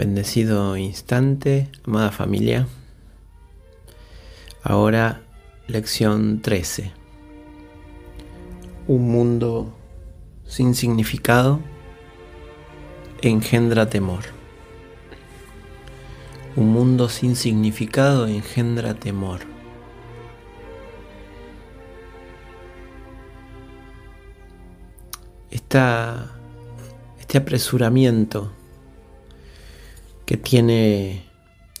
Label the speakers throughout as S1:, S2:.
S1: Bendecido instante, amada familia. Ahora lección 13. Un mundo sin significado engendra temor. Un mundo sin significado engendra temor. Esta, este apresuramiento que tiene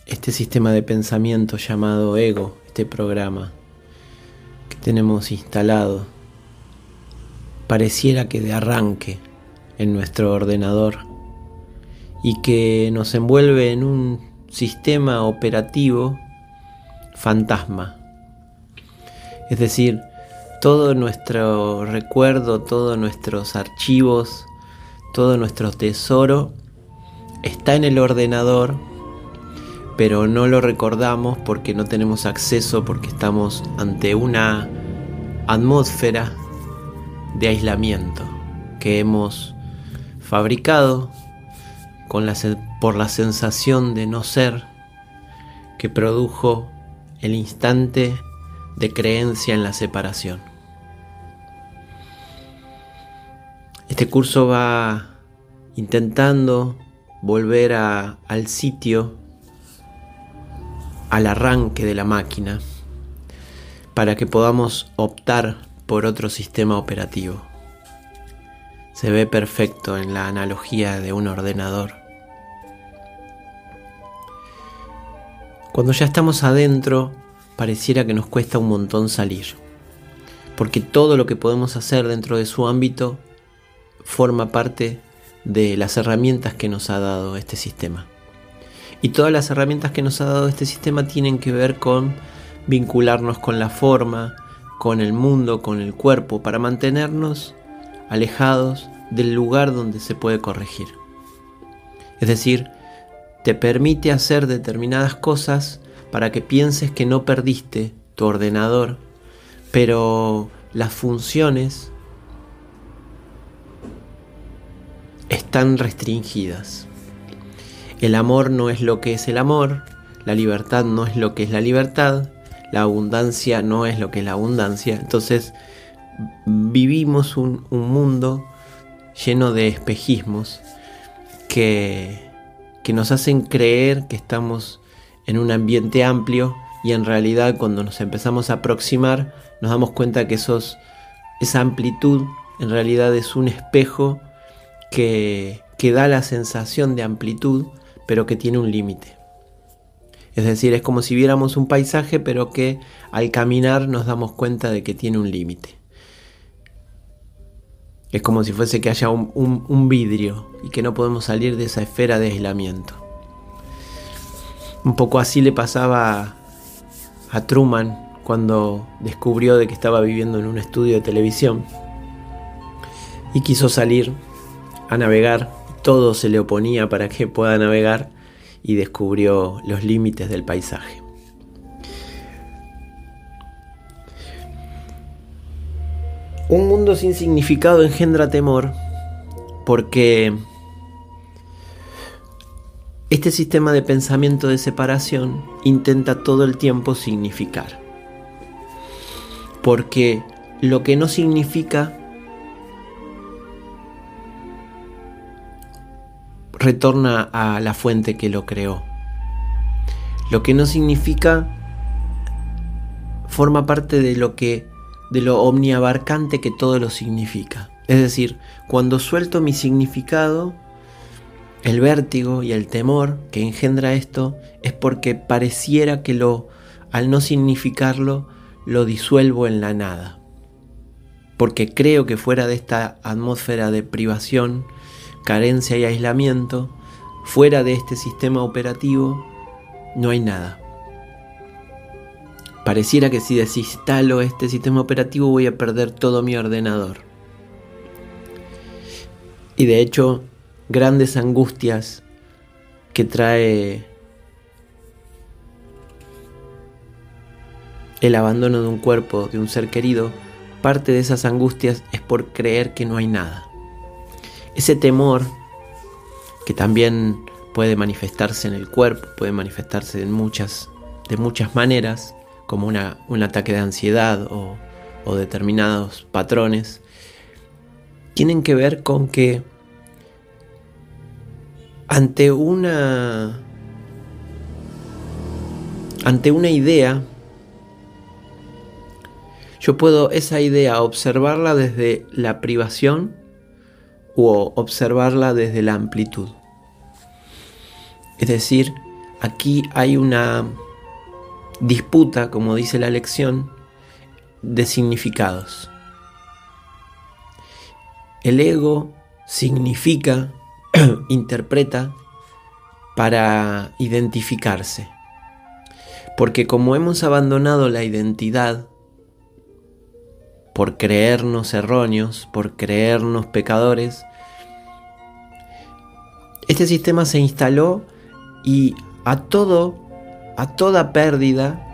S1: este sistema de pensamiento llamado ego, este programa que tenemos instalado, pareciera que de arranque en nuestro ordenador y que nos envuelve en un sistema operativo fantasma. Es decir, todo nuestro recuerdo, todos nuestros archivos, todo nuestro tesoro está en el ordenador, pero no lo recordamos porque no tenemos acceso, porque estamos ante una atmósfera de aislamiento que hemos fabricado con la, por la sensación de no ser que produjo el instante de creencia en la separación. Este curso va intentando volver al sitio, al arranque de la máquina, para que podamos optar por otro sistema operativo. Se ve perfecto en la analogía de un ordenador. Cuando ya estamos adentro, pareciera que nos cuesta un montón salir, porque todo lo que podemos hacer dentro de su ámbito forma parte de las herramientas que nos ha dado este sistema. Y todas las herramientas que nos ha dado este sistema tienen que ver con vincularnos con la forma, con el mundo, con el cuerpo, para mantenernos alejados del lugar donde se puede corregir. Es decir, te permite hacer determinadas cosas para que pienses que no perdiste tu ordenador, pero las funciones están restringidas. El amor no es lo que es el amor, la libertad no es lo que es la libertad, la abundancia no es lo que es la abundancia. Entonces vivimos un, mundo lleno de espejismos que, que nos hacen creer que estamos en un ambiente amplio y en realidad cuando nos empezamos a aproximar nos damos cuenta que esos, esa amplitud en realidad es un espejo que, da la sensación de amplitud, pero que tiene un límite. Es decir, es como si viéramos un paisaje, pero que al caminar nos damos cuenta de que tiene un límite. Es como si fuese que haya un, vidrio y que no podemos salir de esa esfera de aislamiento. Un poco así le pasaba a Truman cuando descubrió de que estaba viviendo en un estudio de televisión y quiso salir a navegar, todo se le oponía para que pueda navegar y descubrió los límites del paisaje. Un mundo sin significado engendra temor porque este sistema de pensamiento de separación intenta todo el tiempo significar. Porque lo que no significa retorna a la fuente que lo creó. Lo que no significa forma parte de lo que de lo omniabarcante que todo lo significa. Es decir, cuando suelto mi significado, el vértigo y el temor que engendra esto es porque pareciera que lo al no significarlo lo disuelvo en la nada. Porque creo que fuera de esta atmósfera de privación carencia y aislamiento, fuera de este sistema operativo no hay nada. Pareciera que si desinstalo este sistema operativo voy a perder todo mi ordenador. Y de hecho, grandes angustias que trae el abandono de un cuerpo, de un ser querido, parte de esas angustias es por creer que no hay nada. Ese temor, que también puede manifestarse en el cuerpo, puede manifestarse en muchas, de muchas maneras, como una, un ataque de ansiedad o, determinados patrones, tienen que ver con que ante una ante una idea yo puedo esa idea observarla desde la privación o observarla desde la amplitud. Es decir, aquí hay una disputa, como dice la lección, de significados. El ego significa, interpreta para identificarse. Porque como hemos abandonado la identidad por creernos erróneos, por creernos pecadores, este sistema se instaló y a todo, a toda pérdida,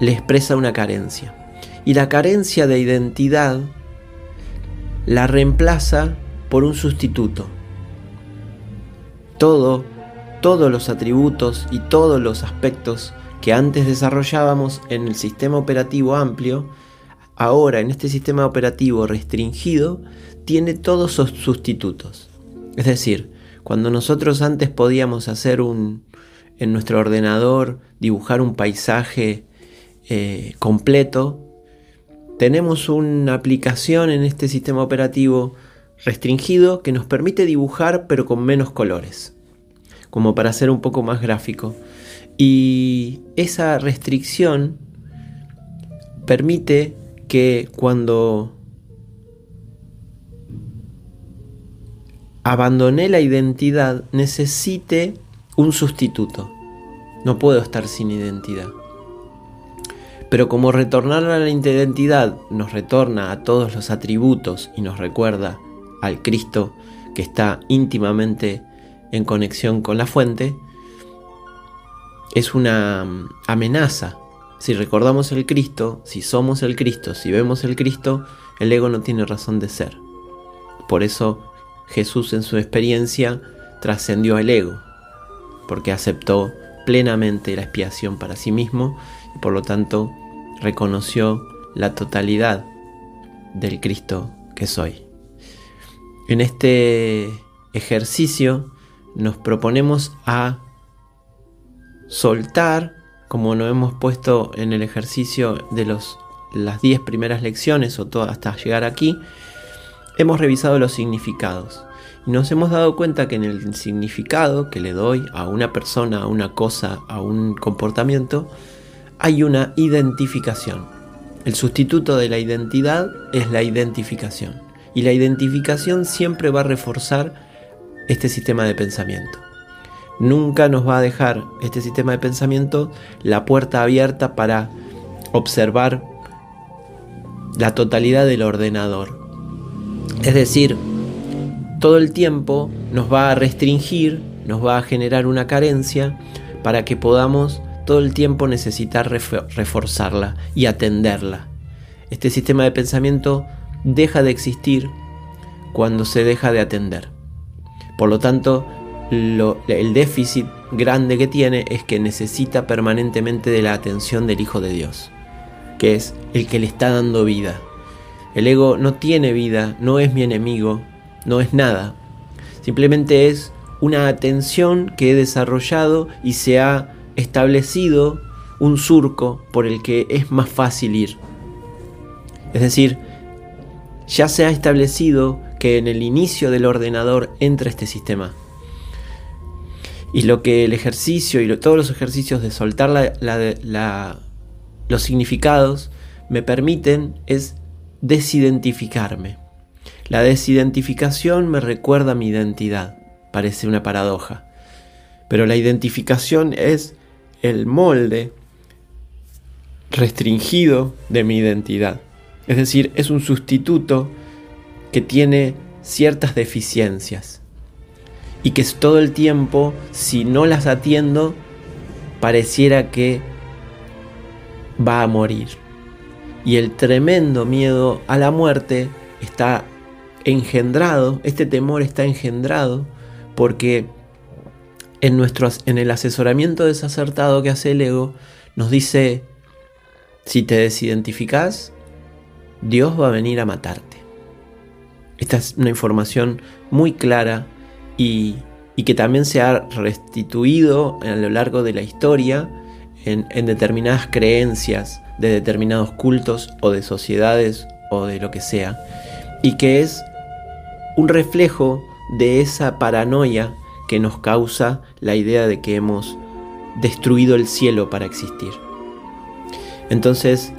S1: le expresa una carencia. Y la carencia de identidad la reemplaza por un sustituto. Todo, todos los atributos y todos los aspectos que antes desarrollábamos en el sistema operativo amplio, ahora en este sistema operativo restringido, tiene todos sus sustitutos. Es decir, cuando nosotros antes podíamos hacer un, en nuestro ordenador, dibujar un paisaje eh, completo, tenemos una aplicación en este sistema operativo restringido que nos permite dibujar pero con menos colores, como para ser un poco más gráfico. Y esa restricción permite que cuando abandoné la identidad necesite un sustituto. No puedo estar sin identidad. Pero como retornar a la identidad nos retorna a todos los atributos y nos recuerda al Cristo que está íntimamente en conexión con la fuente, es una mm, amenaza. Si recordamos el Cristo, si somos el Cristo, si vemos el Cristo, el ego no tiene razón de ser. Por eso Jesús en su experiencia trascendió el ego, porque aceptó plenamente la expiación para sí mismo y por lo tanto reconoció la totalidad del Cristo que soy. En este ejercicio nos proponemos a soltar, como nos hemos puesto en el ejercicio de los, las 10 primeras lecciones o hasta llegar aquí, hemos revisado los significados y nos hemos dado cuenta que en el significado que le doy a una persona, a una cosa, a un comportamiento, hay una identificación. El sustituto de la identidad es la identificación. Y la identificación siempre va a reforzar este sistema de pensamiento. Nunca nos va a dejar este sistema de pensamiento la puerta abierta para observar la totalidad del ordenador. Es decir, todo el tiempo nos va a restringir, nos va a generar una carencia para que podamos todo el tiempo necesitar reforzarla y atenderla. Este sistema de pensamiento deja de existir cuando se deja de atender. Por lo tanto, el déficit grande que tiene es que necesita permanentemente de la atención del Hijo de Dios, que es el que le está dando vida. El ego no tiene vida, no es mi enemigo, no es nada. Simplemente es una atención que he desarrollado y se ha establecido un surco por el que es más fácil ir. Es decir, ya se ha establecido que en el inicio del ordenador entra este sistema. Y lo que el ejercicio y todos los ejercicios de soltar los significados me permiten es desidentificarme. La desidentificación me recuerda mi identidad. Parece una paradoja. Pero la identificación es el molde restringido de mi identidad. Es decir, es un sustituto que tiene ciertas deficiencias y que todo el tiempo, si no las atiendo, pareciera que va a morir. Y el tremendo miedo a la muerte está engendrado, este temor está engendrado porque en, en el asesoramiento desacertado que hace el ego, nos dice, si te desidentificás, Dios va a venir a matarte. Esta es una información muy clara y, que también se ha restituido a lo largo de la historia en, en determinadas creencias de determinados cultos o de sociedades o de lo que sea, y que es un reflejo de esa paranoia que nos causa la idea de que hemos destruido el cielo para existir. Entonces,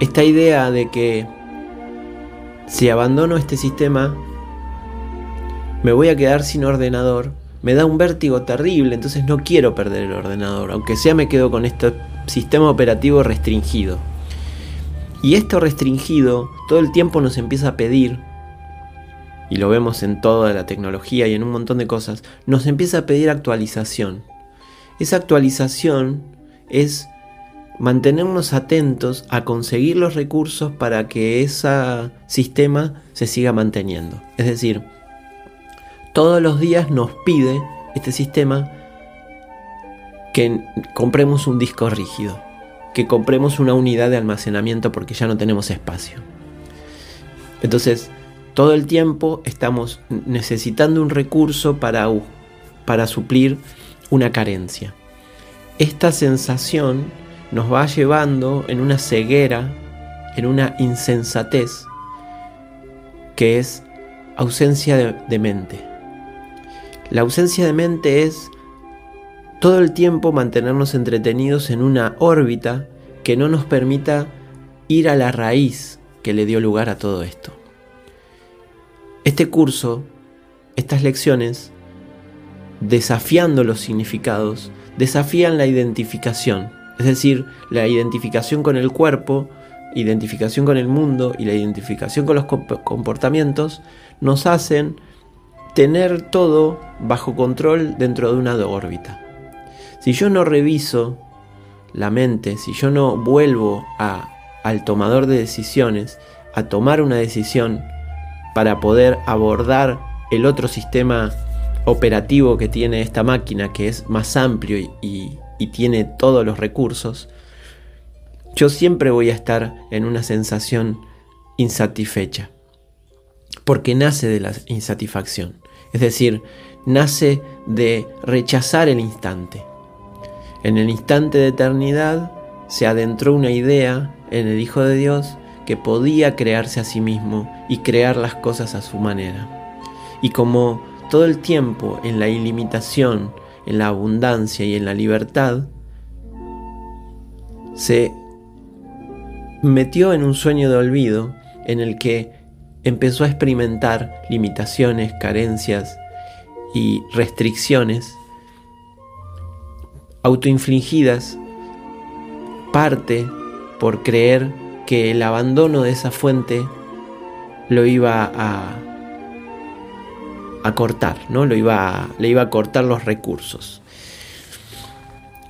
S1: esta idea de que si abandono este sistema, me voy a quedar sin ordenador, me da un vértigo terrible, entonces no quiero perder el ordenador, aunque sea me quedo con este sistema operativo restringido. Y esto restringido todo el tiempo nos empieza a pedir, y lo vemos en toda la tecnología y en un montón de cosas, nos empieza a pedir actualización. Esa actualización es mantenernos atentos a conseguir los recursos para que ese sistema se siga manteniendo. Es decir, todos los días nos pide este sistema que compremos un disco rígido, que compremos una unidad de almacenamiento porque ya no tenemos espacio. Entonces, todo el tiempo estamos necesitando un recurso para, suplir una carencia. Esta sensación nos va llevando en una ceguera, en una insensatez, que es ausencia de, mente. La ausencia de mente es todo el tiempo mantenernos entretenidos en una órbita que no nos permita ir a la raíz que le dio lugar a todo esto. Este curso, estas lecciones, desafiando los significados, desafían la identificación, es decir, la identificación con el cuerpo, identificación con el mundo y la identificación con los comportamientos nos hacen tener todo bajo control dentro de una órbita. Si yo no reviso la mente, si yo no vuelvo a, al tomador de decisiones, a tomar una decisión para poder abordar el otro sistema operativo que tiene esta máquina, que es más amplio y, tiene todos los recursos, yo siempre voy a estar en una sensación insatisfecha. Porque nace de la insatisfacción. Es decir, nace de rechazar el instante. En el instante de eternidad se adentró una idea en el Hijo de Dios que podía crearse a sí mismo y crear las cosas a su manera. Y como todo el tiempo en la ilimitación, en la abundancia y en la libertad, se metió en un sueño de olvido en el que empezó a experimentar limitaciones, carencias y restricciones autoinfligidas, parte por creer que el abandono de esa fuente lo iba a a cortar, ¿no? Lo iba le iba a cortar los recursos.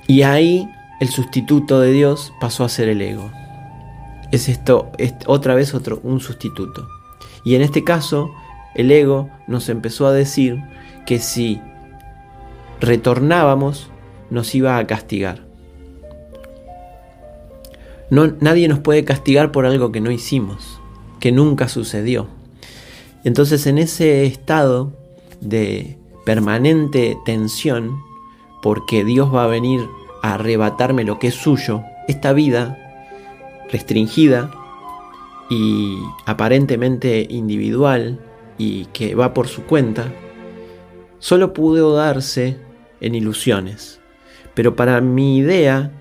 S1: Y ahí el sustituto de Dios pasó a ser el ego. Es esto, otra vez otro, un sustituto. Y en este caso, el ego nos empezó a decir que si retornábamos, nos iba a castigar. No, nadie nos puede castigar por algo que no hicimos, que nunca sucedió. Entonces en ese estado de permanente tensión, porque Dios va a venir a arrebatarme lo que es suyo, esta vida restringida y aparentemente individual y que va por su cuenta, solo pudo darse en ilusiones. Pero para mi idea,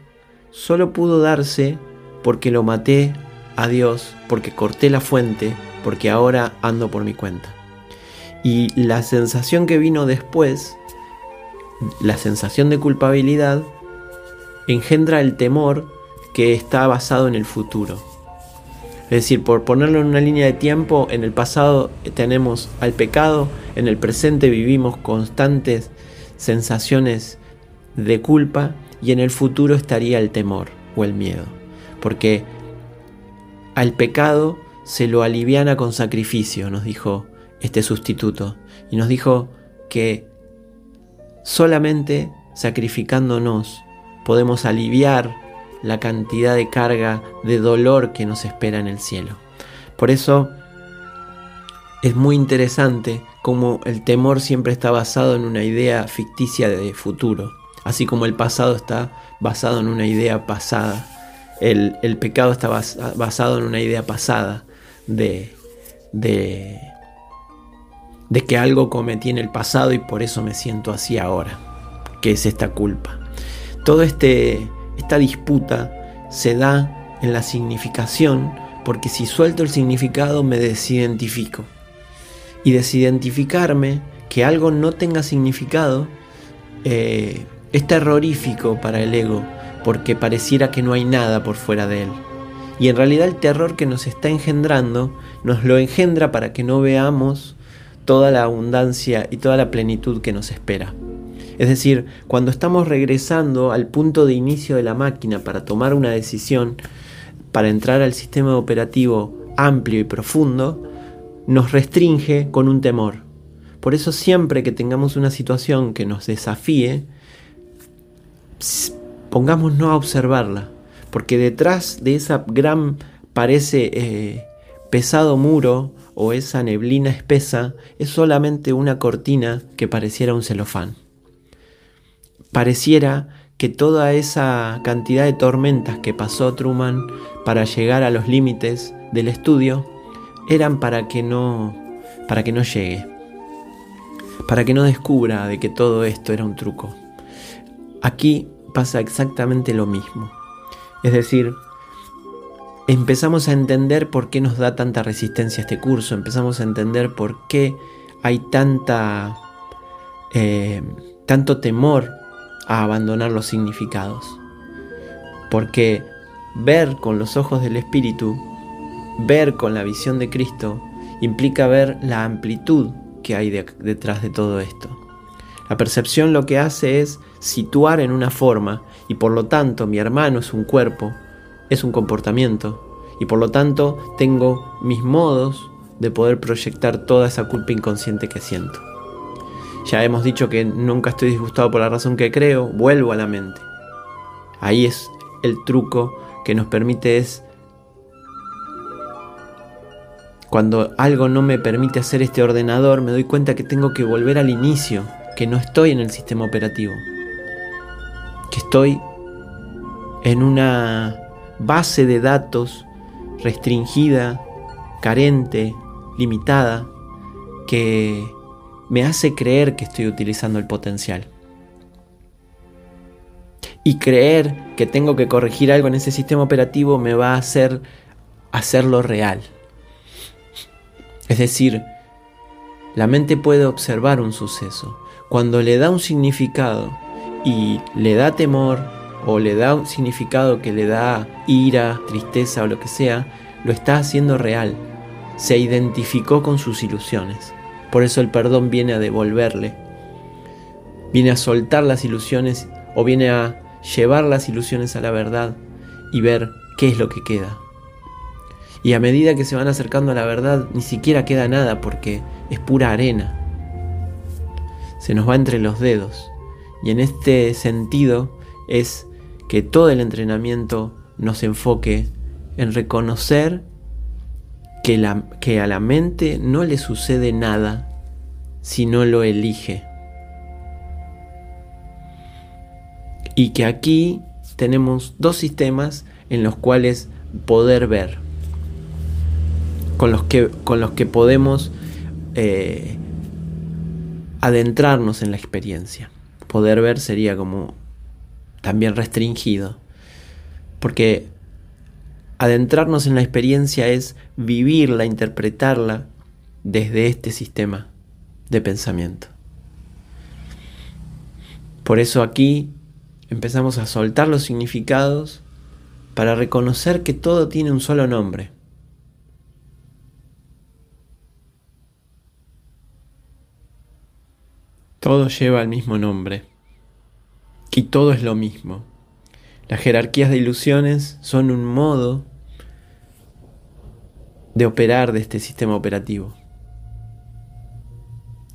S1: solo pudo darse porque lo maté a Dios, porque corté la fuente, porque ahora ando por mi cuenta. Y la sensación que vino después, la sensación de culpabilidad, engendra el temor que está basado en el futuro. Es decir, por ponerlo en una línea de tiempo, en el pasado tenemos al pecado, en el presente vivimos constantes sensaciones de culpa y en el futuro estaría el temor o el miedo. Porque al pecado se lo aliviana con sacrificio, nos dijo este sustituto, y nos dijo que solamente sacrificándonos podemos aliviar la cantidad de carga de dolor que nos espera en el cielo. Por eso es muy interesante cómo el temor siempre está basado en una idea ficticia de futuro, así como el pasado está basado en una idea pasada. El, pecado está basado en una idea pasada de, de, de que algo cometí en el pasado y por eso me siento así ahora, que es esta culpa. Todo este esta disputa se da en la significación porque si suelto el significado me desidentifico. Y desidentificarme, que algo no tenga significado, eh, es terrorífico para el ego porque pareciera que no hay nada por fuera de él. Y en realidad el terror que nos está engendrando nos lo engendra para que no veamos toda la abundancia y toda la plenitud que nos espera. Es decir, cuando estamos regresando al punto de inicio de la máquina para tomar una decisión, para entrar al sistema operativo amplio y profundo, nos restringe con un temor. Por eso siempre que tengamos una situación que nos desafíe, pongámonos a observarla, porque detrás de esa gran, parece eh, pesado muro o esa neblina espesa, es solamente una cortina que pareciera un celofán pareciera que toda esa cantidad de tormentas que pasó Truman para llegar a los límites del estudio eran para que no para que no llegue para que no descubra de que todo esto era un truco. Aquí pasa exactamente lo mismo. Es decir, empezamos a entender por qué nos da tanta resistencia este curso, empezamos a entender por qué hay tanta, eh, tanto temor a abandonar los significados. Porque ver con los ojos del Espíritu, ver con la visión de Cristo, implica ver la amplitud que hay detrás de todo esto. La percepción lo que hace es situar en una forma y por lo tanto mi hermano es un cuerpo, es un comportamiento y por lo tanto tengo mis modos de poder proyectar toda esa culpa inconsciente que siento. Ya hemos dicho que nunca estoy disgustado por la razón que creo, vuelvo a la mente. Ahí es el truco que nos permite es cuando algo no me permite hacer este ordenador, me doy cuenta que tengo que volver al inicio, que no estoy en el sistema operativo, que estoy en una base de datos restringida, carente, limitada, que me hace creer que estoy utilizando el potencial. Y creer que tengo que corregir algo en ese sistema operativo me va a hacer hacerlo real. Es decir, la mente puede observar un suceso. Cuando le da un significado y le da temor o le da un significado que le da ira, tristeza o lo que sea, lo está haciendo real. Se identificó con sus ilusiones. Por eso el perdón viene a devolverle. Viene a soltar las ilusiones o viene a llevar las ilusiones a la verdad y ver qué es lo que queda. Y a medida que se van acercando a la verdad, ni siquiera queda nada porque es pura arena. Se nos va entre los dedos. Y en este sentido es que todo el entrenamiento nos enfoque en reconocer que, a la mente no le sucede nada si no lo elige. Y que aquí tenemos dos sistemas en los cuales poder ver, con los que, con los que podemos eh, adentrarnos en la experiencia. Poder ver sería como también restringido, porque adentrarnos en la experiencia es vivirla, interpretarla desde este sistema de pensamiento. Por eso aquí empezamos a soltar los significados para reconocer que todo tiene un solo nombre. Todo lleva el mismo nombre y todo es lo mismo. Las jerarquías de ilusiones son un modo de operar de este sistema operativo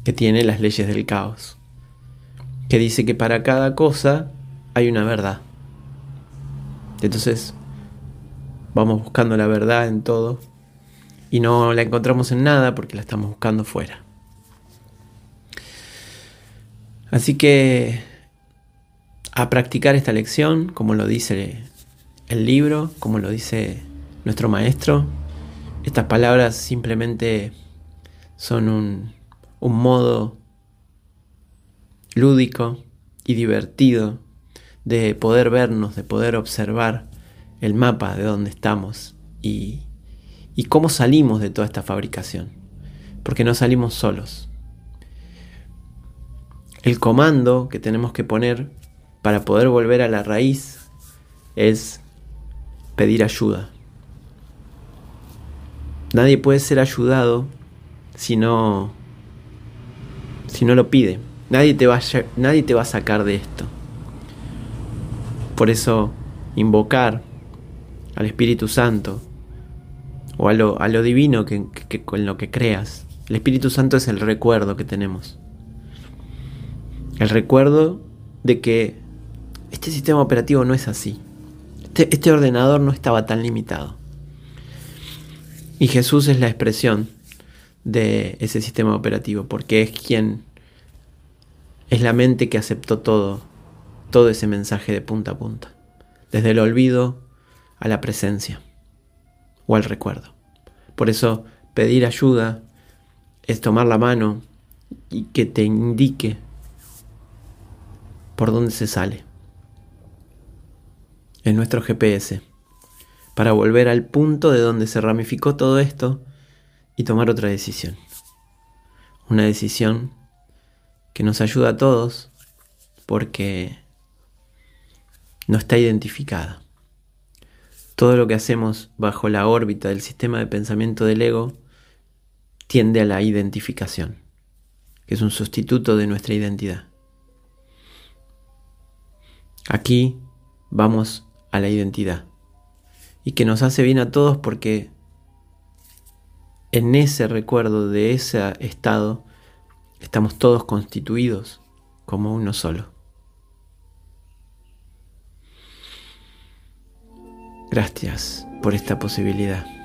S1: que tiene las leyes del caos. que dice que para cada cosa hay una verdad. Entonces, vamos buscando la verdad en todo y no la encontramos en nada porque la estamos buscando fuera. Así que a practicar esta lección, como lo dice el libro, como lo dice nuestro maestro, estas palabras simplemente son un, un modo lúdico y divertido de poder vernos, de poder observar el mapa de dónde estamos y, y cómo salimos de toda esta fabricación. Porque no salimos solos. El comando que tenemos que poner para poder volver a la raíz es pedir ayuda. Nadie puede ser ayudado si no, si no lo pide. Nadie te, va nadie te va a sacar de esto. Por eso invocar al Espíritu Santo o a lo, a lo divino que, con lo que creas. El Espíritu Santo es el recuerdo que tenemos. El recuerdo de que este sistema operativo no es así. Este, este ordenador no estaba tan limitado. Y Jesús es la expresión de ese sistema operativo, porque es quien es la mente que aceptó todo, todo ese mensaje de punta a punta, desde el olvido a la presencia o al recuerdo. Por eso pedir ayuda es tomar la mano y que te indique por dónde se sale. En nuestro GPS. Para volver al punto de donde se ramificó todo esto y tomar otra decisión. Una decisión que nos ayuda a todos porque no está identificada. Todo lo que hacemos bajo la órbita del sistema de pensamiento del ego tiende a la identificación, que es un sustituto de nuestra identidad. Aquí vamos a la identidad y que nos hace bien a todos porque en ese recuerdo de ese estado estamos todos constituidos como uno solo. Gracias por esta posibilidad.